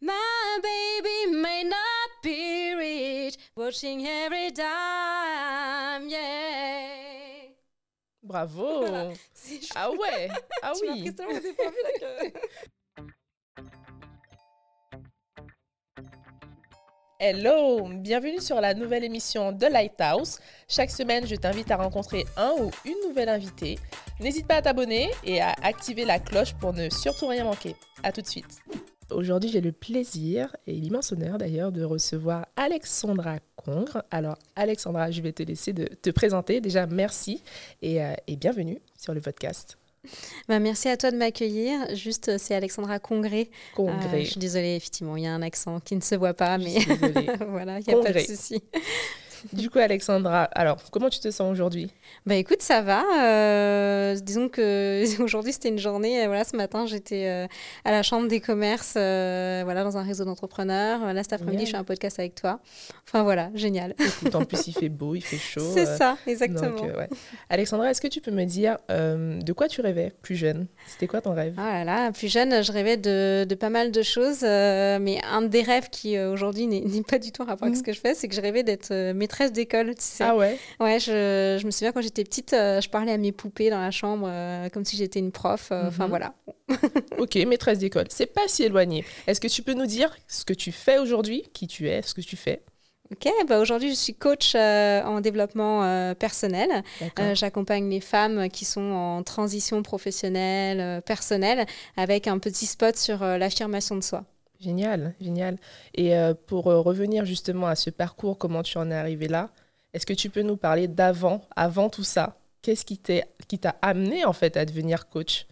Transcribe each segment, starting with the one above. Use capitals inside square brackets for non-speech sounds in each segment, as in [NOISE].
My baby may not be rich, watching every dime, yeah. Bravo Ah ouais Ah [LAUGHS] Tu oui là, [LAUGHS] Hello Bienvenue sur la nouvelle émission de Lighthouse. Chaque semaine, je t'invite à rencontrer un ou une nouvelle invitée. N'hésite pas à t'abonner et à activer la cloche pour ne surtout rien manquer. À tout de suite. Aujourd'hui, j'ai le plaisir et l'immense honneur d'ailleurs de recevoir Alexandra Congre. Alors, Alexandra, je vais te laisser de te présenter. Déjà, merci et, euh, et bienvenue sur le podcast. Bah, merci à toi de m'accueillir. Juste, euh, c'est Alexandra Congré. Euh, Congrès. je suis désolée, effectivement, il y a un accent qui ne se voit pas, mais [LAUGHS] voilà, il n'y a pas de souci. [LAUGHS] Du coup, Alexandra, alors, comment tu te sens aujourd'hui? Bah écoute, ça va. euh, disons que [LAUGHS] aujourd'hui c'était une journée. euh, voilà, ce matin j'étais euh, à la chambre des commerces, euh, voilà, dans un réseau d'entrepreneurs. Là cet après-midi je fais un podcast avec toi. Enfin voilà, génial. Écoute, en plus, il fait beau, il fait chaud. C'est ça, exactement. Donc, ouais. Alexandra, est-ce que tu peux me dire de quoi tu rêvais plus jeune? C'était quoi ton rêve? Ah là là, plus jeune, je rêvais de, de pas mal de choses, mais un des rêves qui aujourd'hui n'est pas du tout en rapport avec Mhm. ce que je fais, c'est que je rêvais d'être maîtresse d'école, tu sais. Ah ouais Ouais, je, je me souviens quand j'étais petite, euh, je parlais à mes poupées dans la chambre euh, comme si j'étais une prof. euh, Enfin Mhm. voilà. [LAUGHS] Ok, maîtresse d'école. C'est pas si éloigné. Est-ce que tu peux nous dire ce que tu fais aujourd'hui Qui tu es Ce que tu fais? Ok, bah aujourd'hui je suis coach euh, en développement euh, personnel. Euh, J'accompagne les femmes qui sont en transition professionnelle, personnelle, avec un petit spot sur l'affirmation de soi. Génial, génial. Et euh, pour euh, revenir justement à ce parcours, comment tu en es arrivé là Est-ce que tu peux nous parler d'avant, avant tout ça? Qu'est-ce qui t'a amené en fait à devenir coach?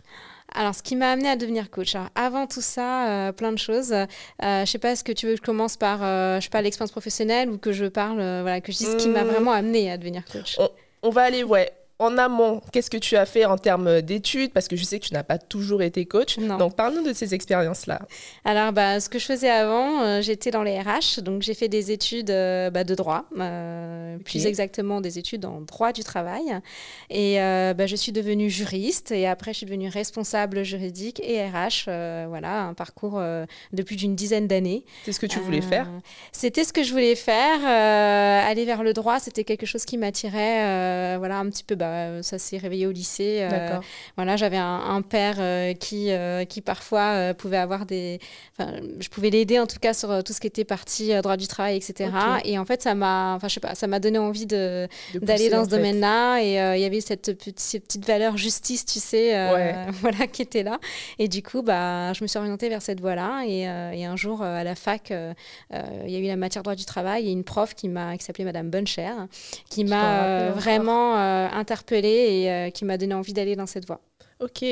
Alors, ce qui m'a amené à devenir coach. Alors, avant tout ça, euh, plein de choses. Euh, je sais pas, est-ce que tu veux que je commence par, euh, je sais pas, l'expérience professionnelle ou que je parle, voilà, que je dise ce qui m'a Hmm. vraiment amené à devenir coach? On va aller, ouais, en amont. Qu'est-ce que tu as fait en termes d'études? Parce que je sais que tu n'as pas toujours été coach. Non. Donc parle-nous de ces expériences-là. Alors, bah, ce que je faisais avant, euh, j'étais dans les RH, donc j'ai fait des études euh, bah, de droit, euh, plus exactement des études en droit du travail. Et bah, je suis devenue juriste et après je suis devenue responsable juridique et RH. voilà, un parcours de plus d'une dizaine d'années. C'est ce que tu voulais faire? C'était ce que je voulais faire. aller vers le droit, c'était quelque chose qui m'attirait. voilà, un petit peu, bah, ça s'est réveillé au lycée. euh, voilà, j'avais un, un père euh, qui, euh, qui parfois euh, pouvait avoir des. Enfin, je pouvais l'aider en tout cas sur euh, tout ce qui était partie euh, droit du travail, etc. Et en fait, ça m'a. Enfin, je sais pas, ça m'a donné envie de d'aller dans ce domaine-là. Et euh, il y avait cette petite, ces petites valeurs justice, tu sais, euh, Ouais. [LAUGHS] voilà, qui était là. Et du coup, bah, je me suis orientée vers cette voie-là. Et, euh, et un jour, euh, à la fac, euh, euh, il y a eu la matière droit du travail et une prof qui m'a, qui s'appelait Madame Boncher, qui m'a euh, vraiment euh, interpellée et euh, qui m'a donné envie d'aller dans cette voie. Ok.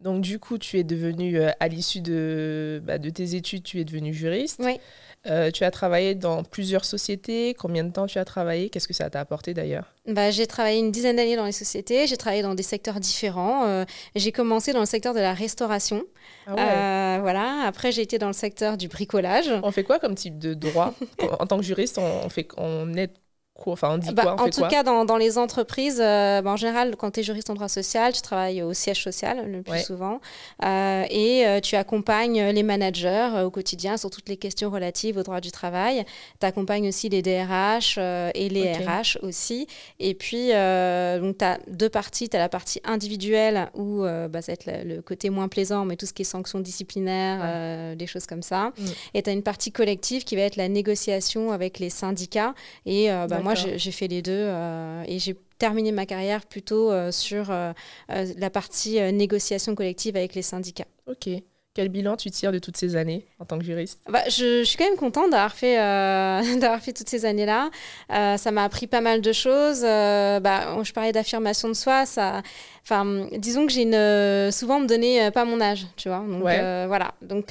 Donc du coup, tu es devenue, euh, à l'issue de, bah, de tes études, tu es devenue juriste. Oui. Euh, tu as travaillé dans plusieurs sociétés. Combien de temps tu as travaillé? Qu'est-ce que ça t'a apporté d'ailleurs? Bah, j'ai travaillé une dizaine d'années dans les sociétés, j'ai travaillé dans des secteurs différents. Euh, j'ai commencé dans le secteur de la restauration. Ah ouais. Voilà. Après, j'ai été dans le secteur du bricolage. On fait quoi comme type de droit? [LAUGHS] En tant que juriste, on, on fait, on est quoi Enfin, on dit Bah, quoi On en fait tout quoi cas, dans, dans les entreprises, euh, bah, en général, quand tu es juriste en droit social, tu travailles au siège social le plus Ouais. souvent Euh, et euh, tu accompagnes les managers au quotidien sur toutes les questions relatives au droit du travail. Tu accompagnes aussi les DRH et les. RH aussi. Et puis, donc tu as deux parties. Tu as la partie individuelle où bah, ça va être le, le côté moins plaisant, mais tout ce qui est sanctions disciplinaires, Ouais. des choses comme ça. Mm. Et tu as une partie collective qui va être la négociation avec les syndicats. Et bah, moi, j'ai fait les deux euh, et j'ai terminé ma carrière plutôt euh, sur euh, la partie négociation collective avec les syndicats. Ok. Quel bilan tu tires de toutes ces années en tant que juriste? Bah, je, je suis quand même contente d'avoir fait, euh, [LAUGHS] fait toutes ces années-là. Euh, ça m'a appris pas mal de choses. Euh, bah, je parlais d'affirmation de soi. Ça, enfin, disons que j'ai une, souvent on me donnait pas mon âge, tu vois. Donc Ouais. voilà. Donc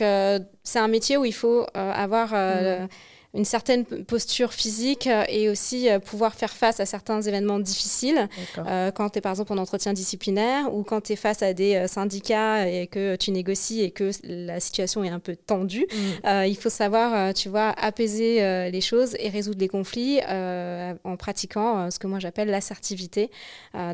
c'est un métier où il faut avoir. Une certaine posture physique euh, et aussi euh, pouvoir faire face à certains événements difficiles. Euh, quand tu es par exemple en entretien disciplinaire ou quand tu es face à des syndicats et que tu négocies et que la situation est un peu tendue, Mm. euh, il faut savoir, tu vois, apaiser euh, les choses et résoudre les conflits en pratiquant ce que moi j'appelle l'assertivité.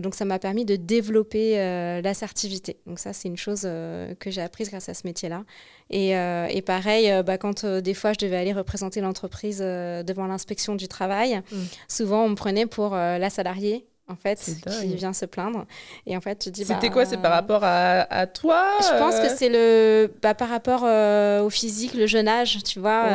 Donc ça m'a permis de développer l'assertivité. Donc ça, c'est une chose que j'ai apprise grâce à ce métier-là Et, et pareil, bah, quand des fois je devais aller représenter l'entreprise devant l'inspection du travail, mm. souvent on me prenait pour la salariée en fait, qui vient se plaindre. Et en fait, tu dis. C'était quoi? C'est par bah, rapport à, toi Je pense que c'est le bah, par rapport au physique, le jeune âge, tu vois,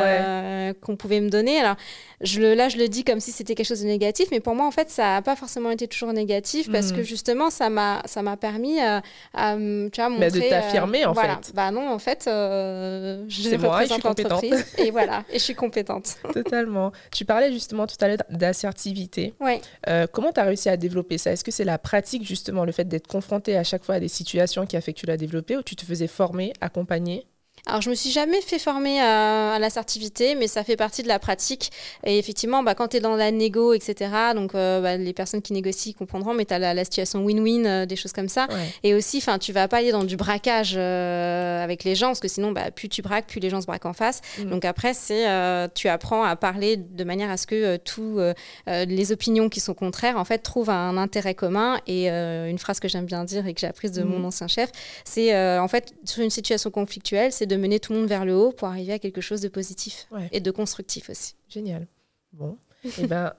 qu'on pouvait me donner. Alors, je le, là, je le dis comme si c'était quelque chose de négatif, mais pour moi, en fait, ça n'a pas forcément été toujours négatif parce que hmm. justement, ça m'a, ça m'a permis euh, à, tu vois, montrer. Mais de t'affirmer, en voilà. fait. Bah non, en fait, euh, je représente l'entreprise et voilà, et je suis compétente. [LAUGHS] Totalement. Tu parlais justement tout à l'heure d'assertivité. Ouais. Euh, comment tu as réussi à développer ça? Est-ce que c'est la pratique, justement, le fait d'être confronté à chaque fois à des situations qui a fait que tu l'as développé ou tu te faisais former, accompagner? Alors, je me suis jamais fait former à, l'assertivité, mais ça fait partie de la pratique. Et effectivement, bah, quand tu es dans la négo, etc., donc euh, bah, les personnes qui négocient comprendront, mais tu as la, situation win-win, euh, des choses comme ça. Et aussi, tu vas pas aller dans du braquage euh, avec les gens, parce que sinon, bah, plus tu braques, plus les gens se braquent en face. Mm. Donc après, c'est tu apprends à parler de manière à ce que tous les opinions qui sont contraires, en fait, trouvent un intérêt commun. Et une phrase que j'aime bien dire et que j'ai apprise de mm. mon ancien chef, c'est en fait, sur une situation conflictuelle, c'est de mener tout le monde vers le haut pour arriver à quelque chose de positif et de constructif aussi. Génial. Bon, et eh ben,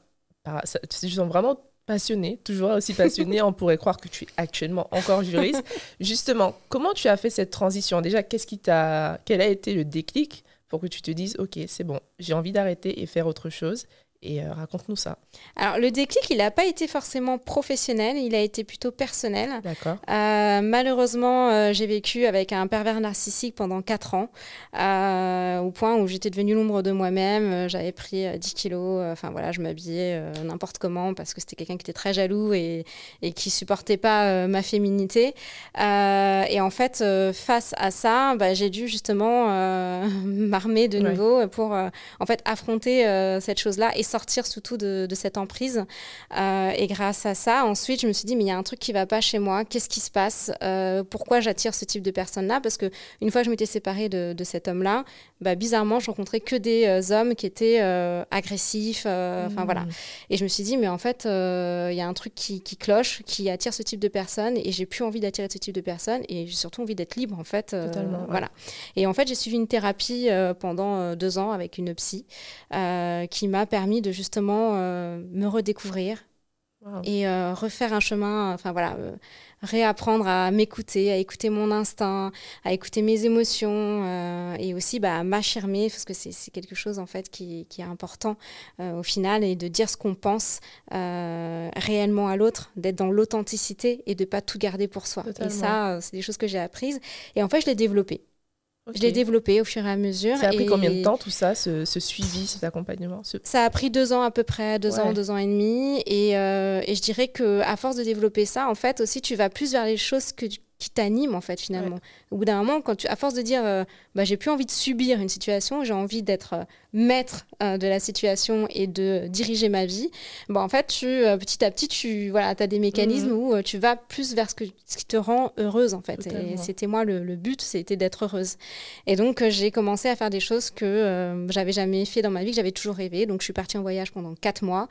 [LAUGHS] tu sens vraiment passionné, toujours aussi passionné. On pourrait croire que tu es actuellement encore juriste. [LAUGHS] Justement, comment tu as fait cette transition? Déjà, qu'est-ce qui t'a, quel a été le déclic pour que tu te dises, ok, c'est bon, j'ai envie d'arrêter et faire autre chose? Et euh, raconte-nous ça. Alors, le déclic, il n'a pas été forcément professionnel, il a été plutôt personnel. D'accord. Euh, malheureusement, euh, j'ai vécu avec un pervers narcissique pendant 4 ans, au point où j'étais devenue l'ombre de moi-même. J'avais pris 10 kilos, enfin voilà, je m'habillais n'importe comment parce que c'était quelqu'un qui était très jaloux et, et qui supportait pas ma féminité. et en fait, face à ça, bah, j'ai dû justement [LAUGHS] m'armer de nouveau pour en fait affronter cette chose-là et sortir surtout de, de cette emprise. Euh, et grâce à ça, ensuite, je me suis dit, mais il y a un truc qui va pas chez moi. Qu'est-ce qui se passe? Euh, Pourquoi j'attire ce type de personne-là Parce que une fois que je m'étais séparée de, de cet homme-là, bah, bizarrement, je rencontrais que des euh, hommes qui étaient agressifs. Enfin voilà. Et je me suis dit, mais en fait, il y a un truc qui, qui, cloche, qui attire ce type de personnes. Et j'ai plus envie d'attirer ce type de personnes. Et j'ai surtout envie d'être libre, en fait. Totalement. Voilà. Et en fait, j'ai suivi une thérapie pendant deux ans avec une psy qui m'a permis de justement euh, me redécouvrir et euh, refaire un chemin, enfin voilà, euh, réapprendre à m'écouter, à écouter mon instinct, à écouter mes émotions et aussi bah, à m'affirmer parce que c'est quelque chose en fait qui, qui est important au final et de dire ce qu'on pense réellement à l'autre, d'être dans l'authenticité et de pas tout garder pour soi. Et ça, c'est des choses que j'ai apprises et en fait je l'ai développé. Je l'ai développé au fur et à mesure. Ça a pris combien de temps tout ça, ce, suivi, cet accompagnement Ça a pris deux ans à peu près, deux ans, deux ans et demi. Et, euh, et je dirais que à force de développer ça, en fait, aussi, tu vas plus vers les choses que, qui t'animent, en fait, finalement. Au bout d'un moment, quand tu, à force de dire, euh, bah, j'ai plus envie de subir une situation, j'ai envie d'être euh, maître euh, de la situation et de diriger ma vie, bah, en fait, tu, petit à petit, tu voilà, as des mécanismes mhm. où tu vas plus vers ce, que, ce qui te rend heureuse, en fait. Et c'était moi le, le but, c'était d'être heureuse. Et donc, j'ai commencé à faire des choses que j'avais jamais fait dans ma vie, que j'avais toujours rêvé. Donc, je suis partie en voyage pendant quatre mois.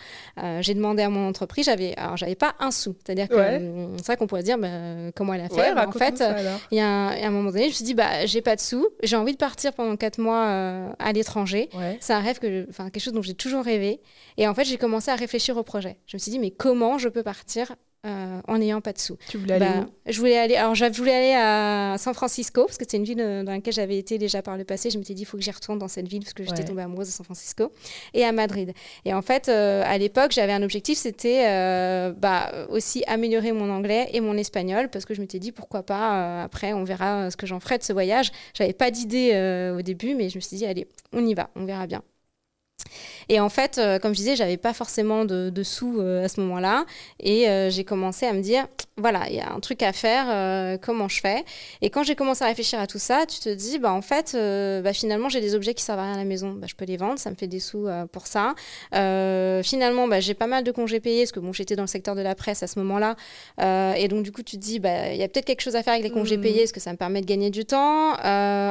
j'ai demandé à mon entreprise, j'avais, alors, j'avais pas un sou. C'est-à-dire que c'est vrai qu'on pourrait dire bah, comment elle a fait. En fait, il y, a un moment donné, je me suis dit, bah, j'ai pas de sous, j'ai envie de partir pendant quatre mois à l'étranger. C'est un rêve, que enfin quelque chose dont j'ai toujours rêvé. Et en fait, j'ai commencé à réfléchir au projet. Je me suis dit, mais comment je peux partir euh, en n'ayant pas de sous. Tu voulais aller bah, où? Je voulais aller. Alors, je voulais aller à San Francisco parce que c'est une ville euh, dans laquelle j'avais été déjà par le passé. Je me suis dit, il faut que j'y retourne dans cette ville parce que j'étais tombée amoureuse de San Francisco et à Madrid. Et en fait, euh, à l'époque, j'avais un objectif, c'était bah, aussi améliorer mon anglais et mon espagnol parce que je m'étais dit, pourquoi pas. après, on verra ce que j'en ferai de ce voyage. J'avais pas d'idée au début, mais je me suis dit, allez, on y va, on verra bien. Et en fait, euh, comme je disais, j'avais pas forcément de, sous euh, à ce moment-là. Et euh, j'ai commencé à me dire, voilà, il y a un truc à faire, comment je fais? Et quand j'ai commencé à réfléchir à tout ça, tu te dis, bah en fait, bah, finalement, j'ai des objets qui servent à rien à la maison. Bah, je peux les vendre, ça me fait des sous pour ça. finalement, bah, j'ai pas mal de congés payés, parce que bon, j'étais dans le secteur de la presse à ce moment-là. et donc, du coup, tu te dis, bah, il y a peut-être quelque chose à faire avec les congés mmh. payés, parce que ça me permet de gagner du temps.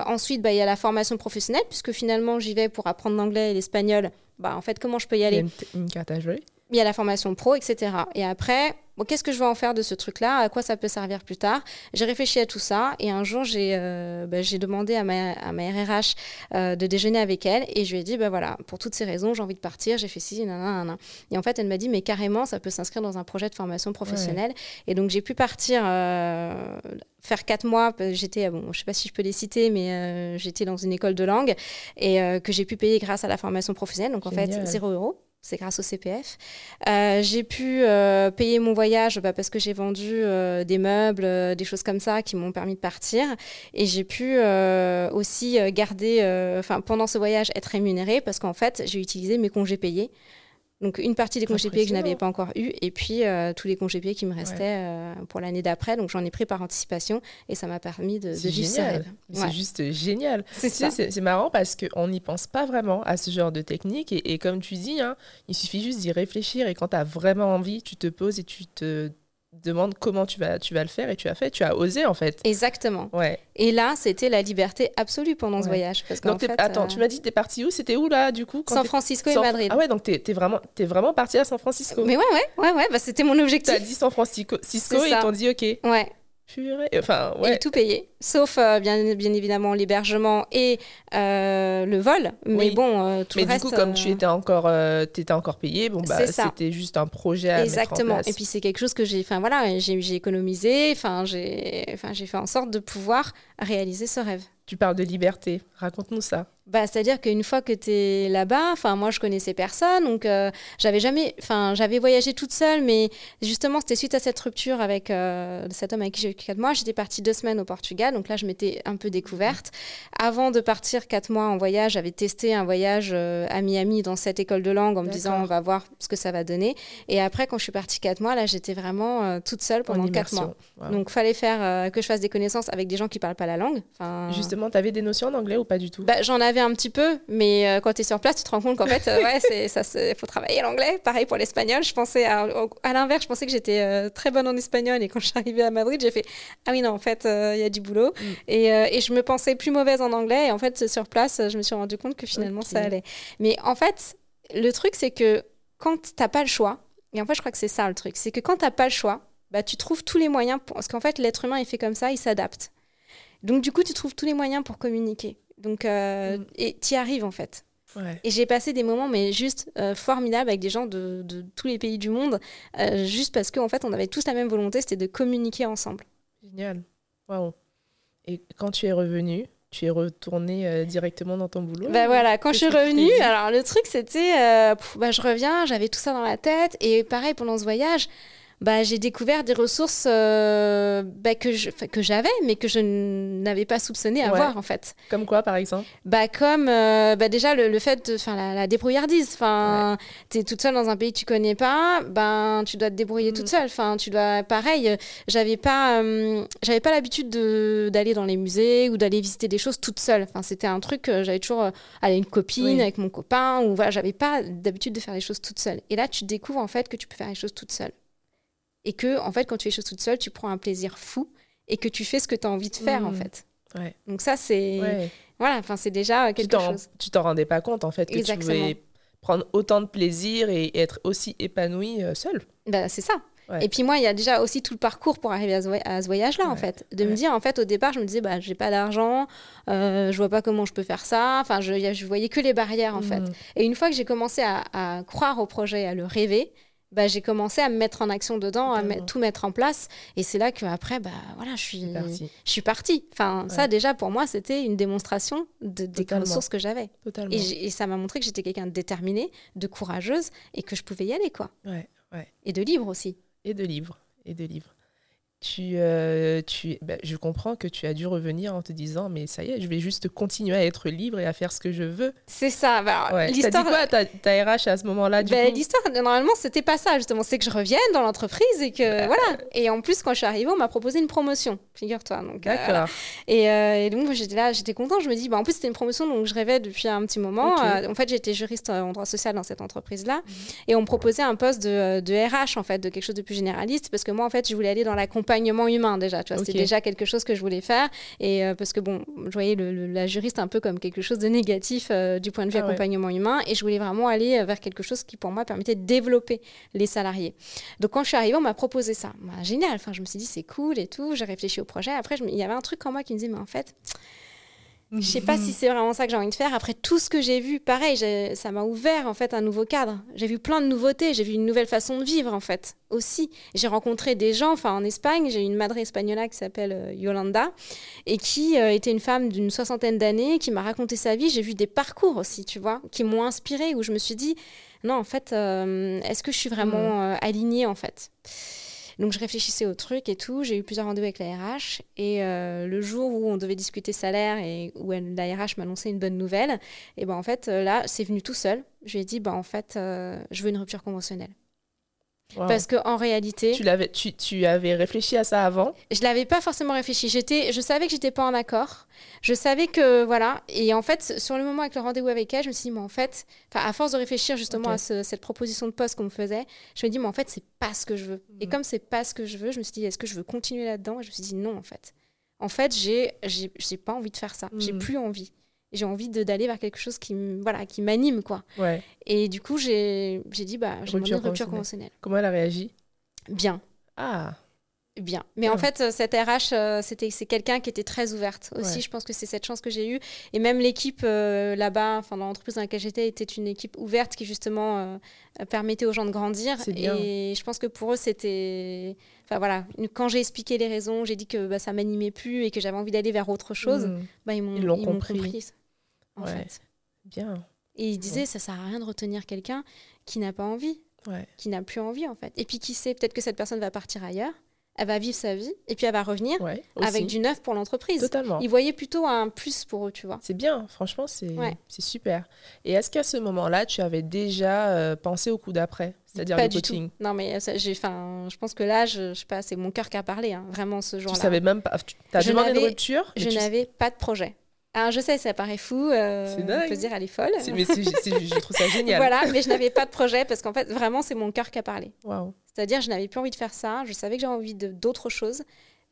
ensuite, bah, il y a la formation professionnelle, puisque finalement, j'y vais pour apprendre l'anglais et l'espagnol bah, en fait, comment je peux y aller? Une, carte à jouer il y a la formation pro, etc. Et après, bon, qu'est-ce que je vais en faire de ce truc-là? À quoi ça peut servir plus tard? J'ai réfléchi à tout ça et un jour, j'ai euh, bah, j'ai demandé à ma, à ma RRH euh, de déjeuner avec elle et je lui ai dit, bah voilà, pour toutes ces raisons, j'ai envie de partir, j'ai fait ci, nanana, Et en fait, elle m'a dit, mais carrément, ça peut s'inscrire dans un projet de formation professionnelle. Et donc, j'ai pu partir euh, faire quatre mois, j'étais, bon, je sais pas si je peux les citer, mais j'étais dans une école de langue et que j'ai pu payer grâce à la formation professionnelle. Donc, en fait, zéro euro c'est grâce au CPF. Euh, j'ai pu euh, payer mon voyage bah, parce que j'ai vendu euh, des meubles, des choses comme ça qui m'ont permis de partir. Et j'ai pu aussi garder, pendant ce voyage, être rémunérée parce qu'en fait, j'ai utilisé mes congés payés donc une partie des congés payés que je n'avais pas encore eu et puis euh, tous les congés payés qui me restaient euh, pour l'année d'après. Donc j'en ai pris par anticipation et ça m'a permis de, de vivre ce rêve. C'est juste génial. C'est marrant parce qu'on n'y pense pas vraiment à ce genre de technique et, et comme tu dis, hein, il suffit juste d'y réfléchir et quand tu as vraiment envie, tu te poses et tu te demande comment tu vas, tu vas le faire et tu as fait, tu as osé en fait. Exactement. Ouais. Et là, c'était la liberté absolue pendant ce voyage. Parce donc, fait, attends, euh, tu m'as dit, t'es parti où? C'était où là du coup San Francisco et Madrid. Ah ouais, donc t'es es vraiment, es vraiment parti à San Francisco. Mais ouais, ouais, ouais, ouais bah, c'était mon objectif. T'as dit San Francisco, Cisco, et ils t'ont dit ok. Ouais. Enfin, ouais. Et tout payé, sauf euh, bien, bien évidemment l'hébergement et euh, le vol. Mais bon, euh, tout mais le reste. Mais du coup, comme tu étais encore, étais encore payé, bon bah c'était juste un projet à Exactement. Mettre en place. Et puis c'est quelque chose que j'ai, enfin voilà, j'ai économisé, enfin j'ai, enfin j'ai fait en sorte de pouvoir réaliser ce rêve. Tu parles de liberté, raconte-nous ça. Bah, c'est-à-dire qu'une fois que tu es là-bas, enfin moi je connaissais personne, donc euh, j'avais jamais, enfin j'avais voyagé toute seule, mais justement c'était suite à cette rupture avec euh, cet homme avec qui j'ai vécu 4 mois, j'étais partie deux semaines au Portugal, donc là je m'étais un peu découverte. Avant de partir quatre mois en voyage, j'avais testé un voyage euh, à Miami dans cette école de langue en me disant on va voir ce que ça va donner. Et après quand je suis partie quatre mois, là j'étais vraiment toute seule pendant quatre mois. Donc fallait faire que je fasse des connaissances avec des gens qui parlent pas la langue. Justement, tu avais des notions d'anglais ou pas du tout? Bah, J'en avais un petit peu, mais euh, quand tu es sur place, tu te rends compte qu'en fait, euh, ouais, c'est, ça, faut travailler l'anglais. Pareil pour l'espagnol. Je pensais à, à l'inverse, je pensais que j'étais euh, très bonne en espagnol, et quand je suis arrivée à Madrid, j'ai fait ah oui non, en fait, il y a du boulot. Mm. Et, et, je me pensais plus mauvaise en anglais, et en fait, sur place, je me suis rendu compte que finalement ça allait. Mais en fait, le truc, c'est que quand t'as pas le choix, et en fait, je crois que c'est ça le truc, c'est que quand t'as pas le choix, bah, tu trouves tous les moyens, pour... parce qu'en fait, l'être humain est fait comme ça, il s'adapte. Donc, du coup, tu trouves tous les moyens pour communiquer. Donc, euh, mm. et y arrives en fait. Et j'ai passé des moments, mais juste euh, formidables avec des gens de, de, tous les pays du monde, euh, juste parce qu'en fait, on avait tous la même volonté, c'était de communiquer ensemble. Génial. Waouh. Et quand tu es revenu, tu es retourné directement dans ton boulot Bah voilà, quand je suis revenue, alors le truc c'était, bah, je reviens, j'avais tout ça dans la tête, et pareil pendant ce voyage, bah, j'ai découvert des ressources euh, bah, que, je, que j'avais, mais que je n'avais pas soupçonné avoir, en fait. Comme quoi, par exemple? Bah, Comme euh, bah, déjà le, le fait de la, la débrouillardise. Enfin, Tu es toute seule dans un pays que tu connais pas, ben, tu dois te débrouiller toute mm. seule. Enfin, tu dois, pareil, j'avais pas, euh, j'avais pas l'habitude d'aller dans les musées ou d'aller visiter des choses toute seule. Enfin, c'était un truc, j'avais toujours aller une copine, avec mon copain, ou voilà, j'avais pas d'habitude de faire les choses toute seule. Et là, tu découvres en fait que tu peux faire les choses toute seule et que en fait quand tu fais les choses toute seule tu prends un plaisir fou et que tu fais ce que tu as envie de faire en mmh. fait donc ça c'est voilà enfin c'est déjà quelque chose tu t'en rendais pas compte en fait que tu pouvais prendre autant de plaisir et être aussi épanoui euh, seul bah, c'est ça Et puis moi, il y a déjà aussi tout le parcours pour arriver à ce, voyage-là, en fait. De me dire, en fait, au départ, je me disais, bah, j'ai pas d'argent, euh, je vois pas comment je peux faire ça. Enfin, je, je voyais que les barrières, en fait. Mmh. Et une fois que j'ai commencé à, à, croire au projet, à le rêver, bah, j'ai commencé à me mettre en action dedans, à tout mettre en place. Et c'est là qu'après, bah, voilà, je suis, je suis partie. Enfin, ça, déjà, pour moi, c'était une démonstration de, des ressources que j'avais. Et, et, ça m'a montré que j'étais quelqu'un de déterminé, de courageuse, et que je pouvais y aller, quoi. Ouais, ouais. Et de libre aussi. Et de libre. Et de libre tu, euh, tu, bah, je comprends que tu as dû revenir en te disant mais ça y est, je vais juste continuer à être libre et à faire ce que je veux. C'est ça. Bah, ouais. L'histoire. T'as dit quoi ta, RH à ce moment-là bah, L'histoire, normalement, c'était pas ça justement. C'est que je revienne dans l'entreprise et que voilà. Et en plus, quand je suis arrivée, on m'a proposé une promotion. Figure-toi. Donc. Euh, D'accord. et, euh, et, donc j'étais là, j'étais contente. Je me dis bah en plus c'était une promotion donc je rêvais depuis un petit moment. en fait, j'étais juriste en droit social dans cette entreprise-là mhm. et on me proposait un poste de, de, RH en fait, de quelque chose de plus généraliste parce que moi en fait, je voulais aller dans la compagnie accompagnement humain déjà. Tu vois, c'était déjà quelque chose que je voulais faire. Et parce que bon, je voyais le, la juriste un peu comme quelque chose de négatif du point de vue ah accompagnement humain. Et je voulais vraiment aller vers quelque chose qui pour moi permettait de développer les salariés. Donc quand je suis arrivée, on m'a proposé ça. Bah, génial. Enfin, je me suis dit c'est cool et tout. J'ai réfléchi au projet. Après, il y avait un truc en moi qui me disait mais en fait je sais pas si c'est vraiment ça que j'ai envie de faire. Après tout ce que j'ai vu, pareil, ça m'a ouvert en fait un nouveau cadre. J'ai vu plein de nouveautés, j'ai vu une nouvelle façon de vivre en fait aussi. J'ai rencontré des gens, enfin en Espagne, j'ai une madre espagnole qui s'appelle euh, Yolanda et qui euh, était une femme d'une soixantaine d'années, qui m'a raconté sa vie. J'ai vu des parcours aussi, tu vois, qui m'ont inspirée où je me suis dit non en fait, euh, est-ce que je suis vraiment mm. alignée en fait? Donc je réfléchissais au truc et tout. J'ai eu plusieurs rendez-vous avec la RH. Et euh, le jour où on devait discuter salaire et où la RH m'annonçait une bonne nouvelle, et ben en fait euh, là, c'est venu tout seul. Je lui ai dit, ben en fait, euh, je veux une rupture conventionnelle. Parce qu'en réalité. Tu, l'avais, tu, tu, avais réfléchi à ça avant? Je l'avais pas forcément réfléchi. J'étais, je savais que j'étais pas en accord. Je savais que. Voilà. Et en fait, sur le moment avec le rendez-vous avec elle, je me suis dit, mais en fait, à force de réfléchir justement à cette proposition de poste qu'on me faisait, je me dis, mais en fait, c'est pas ce que je veux. Et mm. comme c'est pas ce que je veux, je me suis dit, est-ce que je veux continuer là-dedans? Et je me suis dit, non, en fait. En fait, j'ai, j'ai, j'ai pas envie de faire ça. J'ai mm. plus envie j'ai envie d'aller vers quelque chose qui voilà qui m'anime quoi. Ouais. et du coup j'ai dit bah j'ai une rupture conventionnelle. Comment elle a réagi? Bien. Ah bien. Mais en fait cette RH euh, c'était c'est quelqu'un qui était très ouverte aussi. Je pense que c'est cette chance que j'ai eue. Et même l'équipe euh, là-bas enfin dans l'entreprise dans laquelle j'étais était une équipe ouverte qui justement euh, permettait aux gens de grandir. Et je pense que pour eux c'était Enfin voilà, quand j'ai expliqué les raisons, j'ai dit que bah, ça m'animait plus et que j'avais envie d'aller vers autre chose, mmh. bah, ils m'ont compris. compris en fait. Bien. Et il disait, ça sert à rien de retenir quelqu'un qui n'a pas envie, qui n'a plus envie en fait. Et puis qui sait, peut-être que cette personne va partir ailleurs, elle va vivre sa vie et puis elle va revenir avec du neuf pour l'entreprise. Totalement. Ils voyaient plutôt un plus pour eux, tu vois. C'est bien, franchement, c'est super. Et est-ce qu'à ce moment-là, tu avais déjà euh, pensé au coup d'après c'est-à-dire le coaching? Non, mais j'ai, je pense que là, je, je sais pas, c'est mon cœur qui a parlé, hein, vraiment ce jour-là. Tu savais même pas. Tu as demandé une rupture Je n'avais pas de projet. Alors, je sais, ça paraît fou. Euh, c'est dingue. On peut se dire, elle est folle. mais je trouve ça [LAUGHS] génial. voilà, mais je n'avais pas de projet parce qu'en fait, vraiment, c'est mon cœur qui a parlé. Waouh. C'est-à-dire, je n'avais plus envie de faire ça. Je savais que j'avais envie d'autres choses.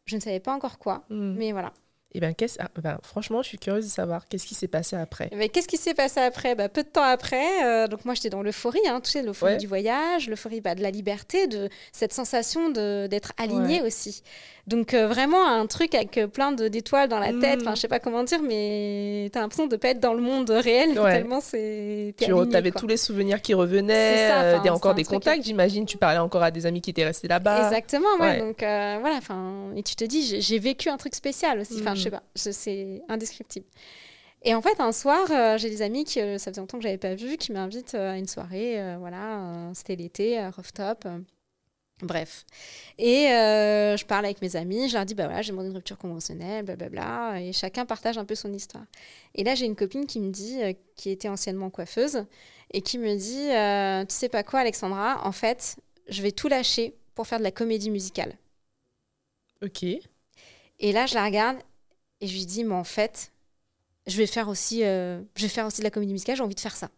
Je ne savais pas encore quoi, hmm. mais voilà. Et eh ben, ah, ben, franchement, je suis curieuse de savoir qu'est-ce qui s'est passé après. Mais qu'est-ce qui s'est passé après? Bah, Peu de temps après, euh, donc moi j'étais dans l'euphorie, hein, tu sais, l'euphorie du voyage, l'euphorie bah, de la liberté, de cette sensation d'être alignée aussi. Donc euh, vraiment un truc avec euh, plein d'étoiles dans la tête, enfin mm. je sais pas comment dire, mais tu as l'impression de pas être dans le monde réel tellement c'est. Tu avais tous les souvenirs qui revenaient, ça, encore des contacts, j'imagine, tu parlais encore à des amis qui étaient restés là-bas. Exactement, ouais. Donc voilà, enfin et tu te dis j'ai vécu un truc spécial aussi, enfin je sais pas, c'est indescriptible. Et en fait, un soir, euh, j'ai des amis qui, euh, ça faisait longtemps que je n'avais pas vu, qui m'invitent euh, à une soirée. voilà, c'était l'été, à Rooftop. Bref. Et je parle avec mes amis, je leur dis, bah voilà, j'ai demandé une rupture conventionnelle, blablabla. Et chacun partage un peu son histoire. Et là, j'ai une copine qui me dit, qui était anciennement coiffeuse, et qui me dit, tu sais pas quoi, Alexandra, en fait, je vais tout lâcher pour faire de la comédie musicale. Ok. Et là, je la regarde et je lui dis, mais en fait, je vais faire aussi, euh, je vais faire aussi de la comédie musicale, j'ai envie de faire ça.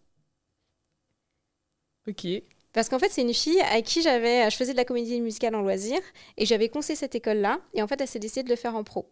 Ok. Parce qu'en fait, c'est une fille à qui j'avais, je faisais de la comédie musicale en loisir et j'avais conseillé cette école-là. Et en fait, elle s'est décidée de le faire en pro.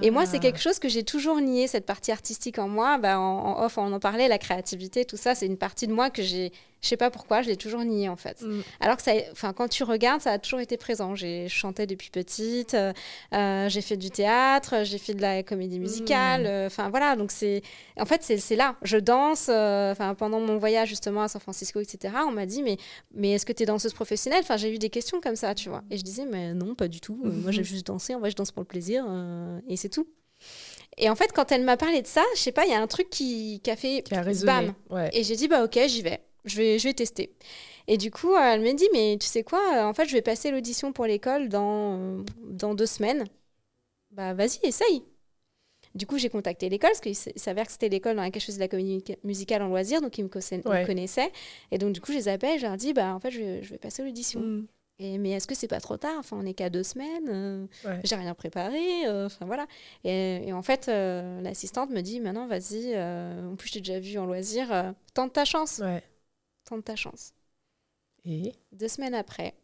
Et moi, c'est quelque chose que j'ai toujours nié, cette partie artistique en moi. Bah, en, off, on en parlait, la créativité, tout ça, c'est une partie de moi que j'ai, je sais pas pourquoi, je l'ai toujours nié en fait. Mm. Alors que ça, enfin, quand tu regardes, ça a toujours été présent. J'ai chanté depuis petite, euh, euh, j'ai fait du théâtre, j'ai fait de la comédie musicale. Mm. Euh, enfin voilà, donc c'est, en fait, c'est là. Je danse. Enfin, pendant mon voyage justement à San Francisco, etc. On m'a dit mais, mais est-ce que tu es danseuse professionnelle? Enfin, j'ai eu des questions comme ça, tu vois. Et je disais mais non, pas du tout. Moi, j'ai juste dansé. En vrai, je danse pour le plaisir et c'est tout. Et en fait, quand elle m'a parlé de ça, je sais pas, il y a un truc qui, qui a fait qui a résonné. bam. Et j'ai dit bah ok, j'y vais je vais, je vais tester. Et du coup, elle me dit, mais tu sais quoi, en fait, je vais passer l'audition pour l'école dans, dans deux semaines. Bah, vas-y, essaye. Du coup, j'ai contacté l'école, parce qu'il s'avère que c'était l'école dans laquelle je faisais de la comédie musicale en loisir, donc ils me, connaissaient. Et donc, du coup, je les appelle, je leur dis, bah, en fait, je vais, je vais passer l'audition. Mm. Et, mais est-ce que c'est pas trop tard? Enfin, on n'est qu'à deux semaines, euh, j'ai rien préparé, euh, enfin voilà. Et, en fait, euh, l'assistante me dit maintenant, vas-y, en plus, je t'ai déjà vu en loisir, tente ta chance. Ouais tente ta chance. Et Deux semaines après,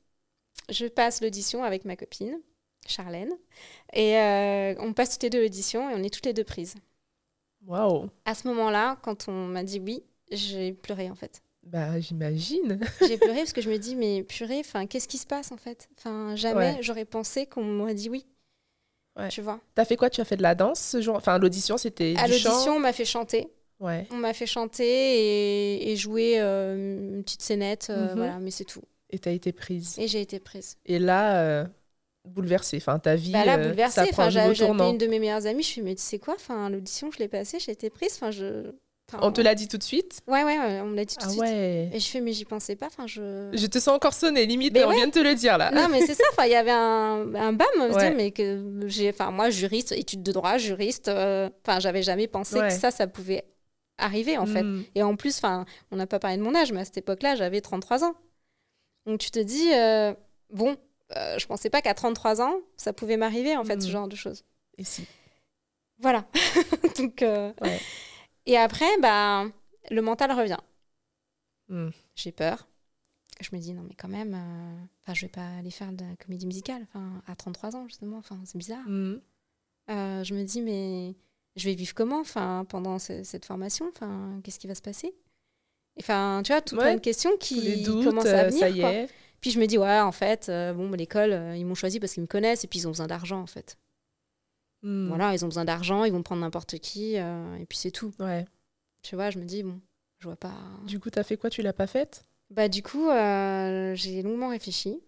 je passe l'audition avec ma copine. Charlène. Et euh, on passe toutes les deux l'audition et on est toutes les deux prises. Waouh. À ce moment-là, quand on m'a dit oui, j'ai pleuré en fait. Bah, j'imagine. [LAUGHS] j'ai pleuré parce que je me dis, mais purée, enfin, qu'est-ce qui se passe en fait? Enfin, jamais j'aurais pensé qu'on m'aurait dit oui. Ouais. Tu vois? T'as fait quoi? Tu as fait de la danse ce jour? Enfin, l'audition, c'était. À l'audition, on m'a fait chanter. Ouais. On m'a fait chanter et, jouer euh, une petite scénette, euh, mhm. voilà, mais c'est tout. Et t'as été prise. Et j'ai été prise. Et là, euh, bouleversée. Enfin, ta vie. Bah là, bouleversée. Enfin, j'avais une de mes meilleures amies. Je me suis mais tu sais quoi Enfin, l'audition, je l'ai passée, j'ai été prise. Enfin, je. on te l'a dit tout de suite? Ouais, ouais, on me l'a dit tout de ah suite. Et je fais, mais j'y pensais pas. Enfin, je... je te sens encore sonner, limite, mais on vient de te le dire là. Non, mais c'est ça. Il y avait un, un bam, mais que j'ai. Enfin, moi, juriste, études de droit, juriste. Enfin, j'avais jamais pensé que ça, ça pouvait arriver en fait. Mm. Et en plus, enfin, on n'a pas parlé de mon âge, mais à cette époque-là, j'avais 33 ans. Donc tu te dis, euh, bon, euh, je pensais pas qu'à 33 ans, ça pouvait m'arriver en fait, ce mm. genre de choses. Et si Voilà. [LAUGHS] Donc, euh, Et après, bah, le mental revient. Mm. J'ai peur. Je me dis, non, mais quand même, enfin, je vais pas aller faire de la comédie musicale à 33 ans, justement. Enfin, c'est bizarre. je me dis, mais je vais vivre comment enfin, pendant cette formation enfin, Qu'est-ce qui va se passer? Enfin, tu vois, tout plein de questions qui commencent à euh, venir. Ça y est. Puis je me dis, ouais, en fait, euh, bon, l'école, euh, ils m'ont choisi parce qu'ils me connaissent et puis ils ont besoin d'argent, en fait. Hmm. Voilà, ils ont besoin d'argent, ils vont prendre n'importe qui et puis c'est tout. Ouais. Tu vois, je me dis, bon, je vois pas. Du coup, t'as fait quoi? Tu l'as pas faite? Bah, du coup, j'ai longuement réfléchi.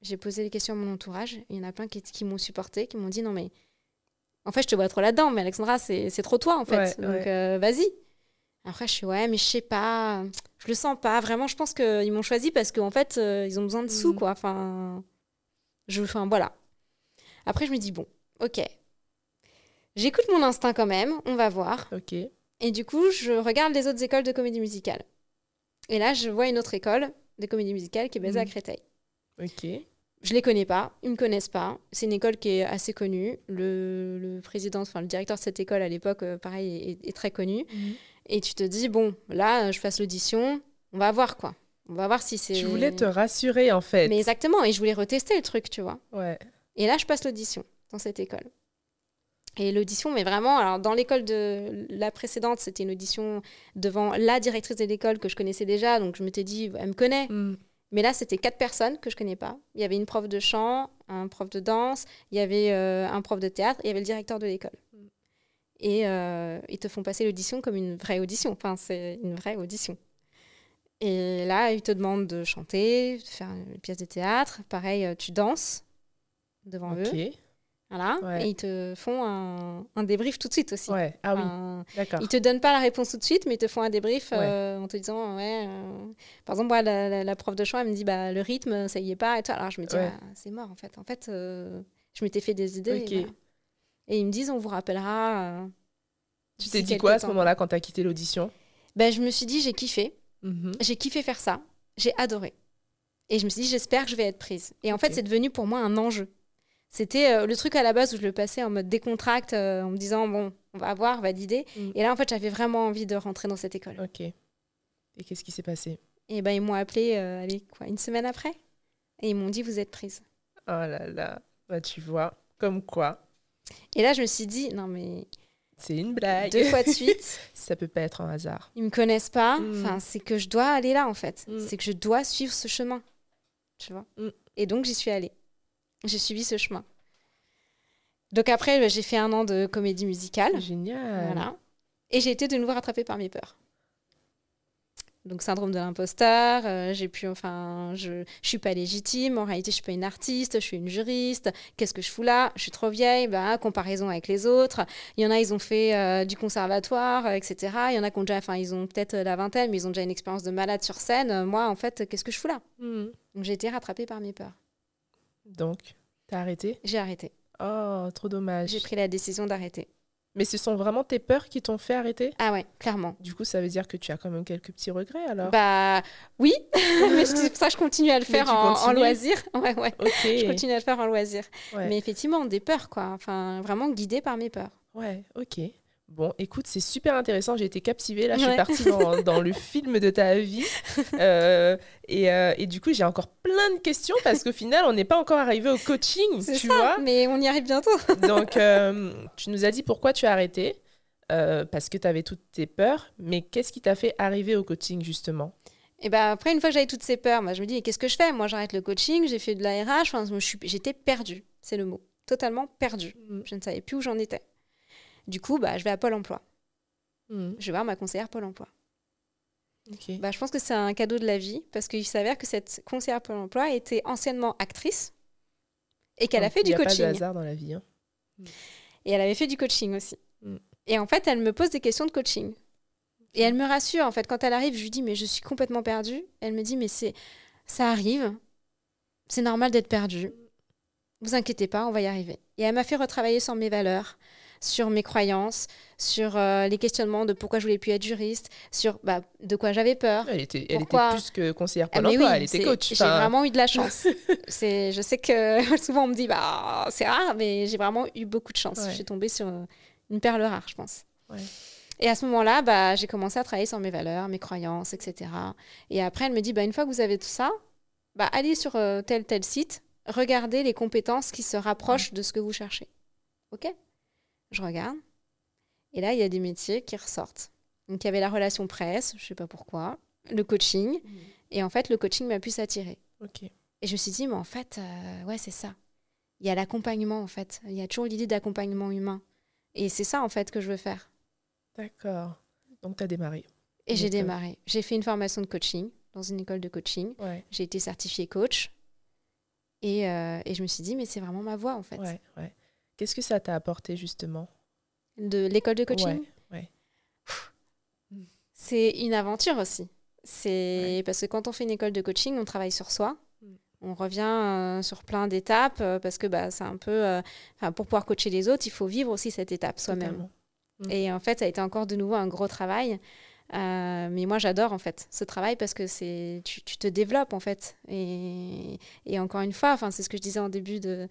J'ai posé les questions à mon entourage. Il y en a plein qui, qui m'ont supporté, qui m'ont dit, non, mais en fait, je te vois trop là-dedans, mais Alexandra, c'est trop toi, en fait. Donc, euh, vas-y. Après, je suis, ouais, mais je sais pas, je le sens pas. Vraiment, je pense qu'ils m'ont choisi parce qu'en fait, euh, ils ont besoin de sous, mm. quoi. Enfin, je, enfin, voilà. Après, je me dis, bon, ok. J'écoute mon instinct quand même, on va voir. Ok. Et du coup, je regarde les autres écoles de comédie musicale. Et là, je vois une autre école de comédie musicale qui est basée à mm. Créteil. Ok. Je les connais pas, ils me connaissent pas. C'est une école qui est assez connue. Le, président, enfin le directeur de cette école à l'époque, euh, pareil, est, très connu. Mhm. Et tu te dis bon, là, je fasse l'audition, on va voir quoi. On va voir si c'est. Tu voulais te rassurer en fait. Mais exactement, et je voulais retester le truc, tu vois. Ouais. Et là, je passe l'audition dans cette école. Et l'audition, mais vraiment, alors dans l'école de la précédente, c'était une audition devant la directrice de l'école que je connaissais déjà, donc je m'étais dit, elle me connaît. Mm. Mais là, c'était quatre personnes que je connais pas. Il y avait une prof de chant, un prof de danse, il y avait euh, un prof de théâtre, il y avait le directeur de l'école. Mm. Et euh, ils te font passer l'audition comme une vraie audition. Enfin, c'est une vraie audition. Et là, ils te demandent de chanter, de faire une pièce de théâtre. Pareil, euh, tu danses devant eux. Voilà. Et ils te font un, un, débrief tout de suite aussi. Ouais. Ah oui. D'accord. Ils te donnent pas la réponse tout de suite, mais ils te font un débrief euh, en te disant ouais. Euh, par exemple, moi, la, prof de chant, elle me dit bah le rythme, ça y est pas et tout. Alors je me dis ah, c'est mort en fait. En fait, euh, je m'étais fait des idées. Et, ils me disent on vous rappellera. tu t'es dit quoi à ce moment-là quand tu as quitté l'audition? Ben, je me suis dit j'ai kiffé. Mhm. J'ai kiffé faire ça. J'ai adoré. Et je me suis dit j'espère que je vais être prise. Et en fait, c'est devenu pour moi un enjeu. C'était euh, le truc à la base où je le passais en mode décontracte, euh, en me disant, bon, on va voir, valider. Mm. Et là, en fait, j'avais vraiment envie de rentrer dans cette école. Ok. Et qu'est-ce qui s'est passé? Et ben, ils m'ont appelé, euh, allez, quoi, une semaine après. Et ils m'ont dit, vous êtes prise. Oh là là. Bah, tu vois, comme quoi. Et là, je me suis dit, non, mais. C'est une blague. Deux fois de [LAUGHS] suite. Ça peut pas être un hasard. Ils me connaissent pas. Mm. Enfin, c'est que je dois aller là, en fait. Mm. C'est que je dois suivre ce chemin. Tu vois? Et donc, j'y suis allée j'ai suivi ce chemin. Donc après, bah, j'ai fait un an de comédie musicale. Génial. Voilà. Et j'ai été de nouveau rattrapée par mes peurs. Donc syndrome de l'imposteur, euh, j'ai pu, enfin, je, je suis pas légitime. En réalité, je suis pas une artiste, je suis une juriste. Qu'est-ce que je fous là? Je suis trop vieille. Bah, comparaison avec les autres. Il y en a, ils ont fait euh, du conservatoire, euh, etc. Il y en a qui ont déjà, enfin, ils ont peut-être la vingtaine, mais ils ont déjà une expérience de malade sur scène. Moi, en fait, qu'est-ce que je fous là? Hmm. Donc j'ai été rattrapée par mes peurs. Donc, t'as arrêté? J'ai arrêté. Oh, trop dommage. J'ai pris la décision d'arrêter. Mais ce sont vraiment tes peurs qui t'ont fait arrêter? Ah ouais, clairement. Du coup, ça veut dire que tu as quand même quelques petits regrets alors? Bah oui, [LAUGHS] mais ça que [LAUGHS] je continue à le faire en, loisir. Ouais, ouais. Je continue à le faire en loisir. Mais effectivement, des peurs quoi. Enfin, vraiment guidée par mes peurs. Ouais, ok. Bon, écoute, c'est super intéressant. J'ai été captivée. Là, je suis partie dans, [LAUGHS] dans, le film de ta vie. Euh, et, euh, et, du coup, j'ai encore plein de questions parce qu'au final, on n'est pas encore arrivé au coaching, tu ça, vois. Mais on y arrive bientôt. [LAUGHS] Donc, euh, tu nous as dit pourquoi tu as arrêté. parce que tu avais toutes tes peurs. Mais qu'est-ce qui t'a fait arriver au coaching, justement? Et ben après, une fois que j'avais toutes ces peurs, moi, je me dis, qu'est-ce que je fais? Moi, j'arrête le coaching, j'ai fait de la RH, enfin, j'étais perdue, c'est le mot. Totalement perdue. Mm. Je ne savais plus où j'en étais. Du coup, bah, je vais à Pôle emploi. Hmm. Je vais voir ma conseillère Pôle emploi. Bah, je pense que c'est un cadeau de la vie parce qu'il s'avère que cette conseillère Pôle emploi était anciennement actrice et qu'elle a fait du coaching. Il n'y a pas de hasard dans la vie. Hein. Et elle avait fait du coaching aussi. Hmm. Et en fait, elle me pose des questions de coaching. Et elle me rassure, en fait, quand elle arrive, je lui dis, mais je suis complètement perdue. Elle me dit, mais c'est ça arrive, c'est normal d'être perdue. Vous inquiétez pas, on va y arriver. Et elle m'a fait retravailler sur mes valeurs, sur mes croyances, sur euh, les questionnements de pourquoi je voulais plus être juriste, sur bah, de quoi j'avais peur. Elle était, elle était plus que conseillère ah, Pôle elle était coach. J'ai vraiment eu de la chance. [LAUGHS] je sais que [LAUGHS] souvent on me dit bah c'est rare, mais j'ai vraiment eu beaucoup de chance. Je suis tombée sur une perle rare, je pense. Et à ce moment-là, bah, j'ai commencé à travailler sur mes valeurs, mes croyances, etc. Et après, elle me dit bah, une fois que vous avez tout ça, bah, allez sur euh, tel tel site, regardez les compétences qui se rapprochent de ce que vous cherchez. OK? Je regarde. Et là, il y a des métiers qui ressortent. Donc, il y avait la relation presse, je ne sais pas pourquoi, le coaching. Mmh. Et en fait, le coaching m'a pu s'attirer. Et je me suis dit, mais en fait, euh, ouais, c'est ça. Il y a l'accompagnement, en fait. Il y a toujours l'idée d'accompagnement humain. Et c'est ça, en fait, que je veux faire. D'accord. Donc, tu as démarré. Et j'ai démarré. J'ai fait une formation de coaching dans une école de coaching. J'ai été certifiée coach. Et, euh, et, je me suis dit, mais c'est vraiment ma voie, en fait. Ouais, ouais. Qu'est-ce que ça t'a apporté justement? De l'école de coaching? Ouais, C'est une aventure aussi. C'est parce que quand on fait une école de coaching, on travaille sur soi. Mm. On revient euh, sur plein d'étapes euh, parce que bah, c'est un peu. Euh, pour pouvoir coacher les autres, il faut vivre aussi cette étape soi-même. Mm. Et en fait, ça a été encore de nouveau un gros travail. Euh, mais moi, j'adore en fait ce travail parce que c'est tu, te développes en fait. Et, et encore une fois, c'est ce que je disais en début de,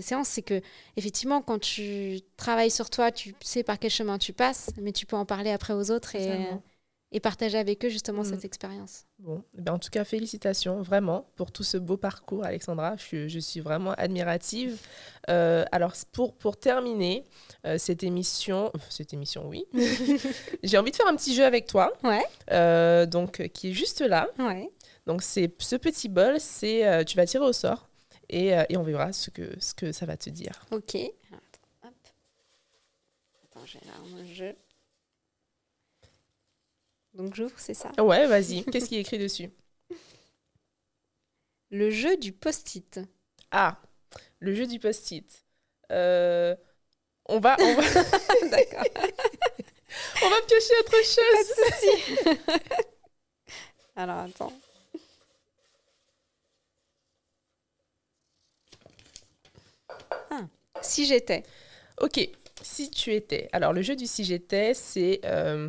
séance, c'est que effectivement, quand tu travailles sur toi, tu sais par quel chemin tu passes, mais tu peux en parler après aux autres. Et, et partager avec eux justement cette mm. expérience. Bon, eh ben en tout cas, félicitations vraiment pour tout ce beau parcours, Alexandra. Je, je suis vraiment admirative. Euh, alors, pour, pour terminer euh, cette émission, cette émission, oui, [LAUGHS] j'ai envie de faire un petit jeu avec toi. Ouais. Euh, donc, qui est juste là. Ouais. Donc, c'est ce petit bol, c'est tu vas tirer au sort et, et, on verra ce que, ce que ça va te dire. Ok. Attends, hop. Attends j'ai là un jeu. Donc j'ouvre, c'est ça Ouais, vas-y. [LAUGHS] Qu'est-ce qui est écrit dessus? Le jeu du post-it. Ah, le jeu du post-it. Euh, on va... On va... [LAUGHS] D'accord. [LAUGHS] on va piocher autre chose. Pas de Alors, attends. Ah, si j'étais. Ok, si tu étais. Alors, le jeu du si j'étais, c'est... Euh,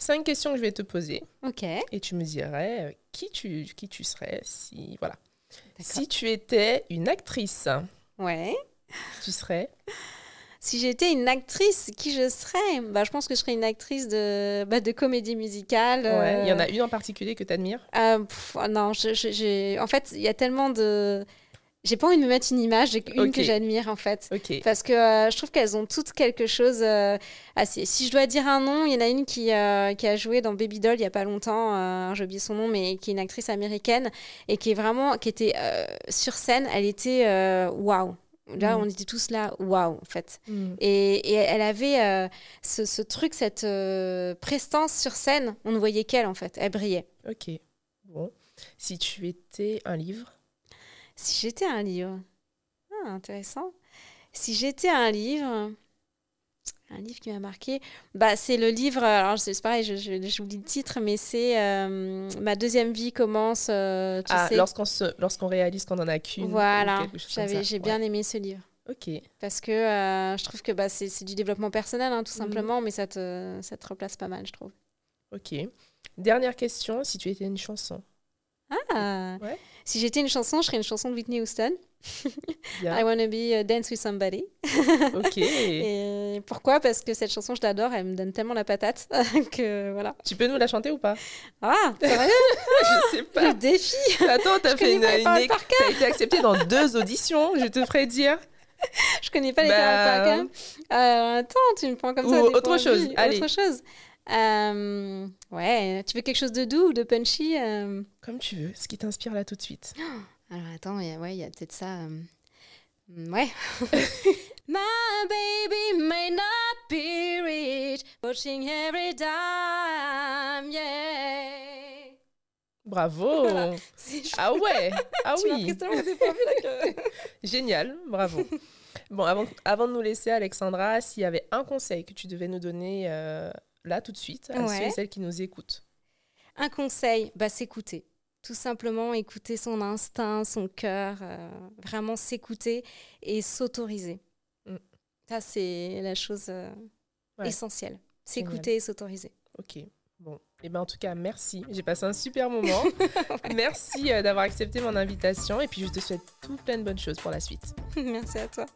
cinq questions que je vais te poser. Ok. Et tu me dirais euh, qui tu, qui tu serais si. Voilà. Si tu étais une actrice. Ouais. Tu serais Si j'étais une actrice, qui je serais? Bah, Je pense que je serais une actrice de, bah, de comédie musicale. Ouais. Il y en a une en particulier que tu admires euh, Non, je, en fait, il y a tellement de j'ai pas envie de me mettre une image, j'ai une que j'admire en fait. Parce que euh, je trouve qu'elles ont toutes quelque chose euh, assez. Si je dois dire un nom, il y en a une qui, euh, qui a joué dans Baby Doll il y a pas longtemps, j'ai oublié son nom, mais qui est une actrice américaine et qui est vraiment. qui était sur scène, elle était waouh. Là, mm. on était tous là, waouh, en fait. Mm. Et, et, elle avait ce, ce, truc, cette prestance sur scène, on ne voyait qu'elle en fait, elle brillait. Ok, bon. Si tu étais un livre si j'étais un livre. Ah, intéressant. Si j'étais un livre, un livre qui m'a marqué, bah, c'est le livre, alors c'est pareil, je, je, le titre, mais c'est euh, Ma deuxième vie commence. Euh, ah, lorsqu'on lorsqu'on réalise qu'on en a qu'une. Voilà, j'ai bien aimé ce livre. Ok. Parce que euh, je trouve que bah, c'est du développement personnel, hein, tout mhm. simplement, mais ça te, ça te replace pas mal, je trouve. Ok. Dernière question, si tu étais une chanson Ah Ouais. Si j'étais une chanson, je serais une chanson de Whitney Houston. [LAUGHS] Bien. I wanna be a dance with somebody. Ok. [LAUGHS] Et pourquoi? Parce que cette chanson, je l'adore, elle me donne tellement la patate [LAUGHS] que voilà. Tu peux nous la chanter ou pas? Ah, sérieux? Je sais pas. Le défi Attends, t'as fait une, une t'as été acceptée dans deux auditions, je te ferai dire. Je connais pas les Bah, paroles par cœur. Euh, attends, tu me prends comme ça. Ou au autre chose, allez. Autre chose. Euh, ouais, tu veux quelque chose de doux ou de punchy euh Comme tu veux, ce qui t'inspire là tout de suite. [GASPS] Alors attends, il y a- ouais, il y a peut-être ça. euh, Ouais. [LAUGHS] My baby may not be rich, watching every dime, yeah. Bravo [LAUGHS] Ah ouais [LAUGHS] Ah tu oui Génial, bravo. Bon, avant, avant de nous laisser, Alexandra, s'il y avait un conseil que tu devais nous donner euh, là tout de suite à Ouais. ceux et celles qui nous écoutent. Un conseil, bah, s'écouter. Tout simplement écouter son instinct, son cœur, euh, vraiment s'écouter et s'autoriser. Mm. Ça, c'est la chose euh, Ouais. essentielle. S'écouter et s'autoriser. Ok. Bon, et ben en tout cas, merci. J'ai passé un super moment. [LAUGHS] Merci euh, d'avoir accepté mon invitation et puis je te souhaite tout plein de bonnes choses pour la suite. [LAUGHS] Merci à toi.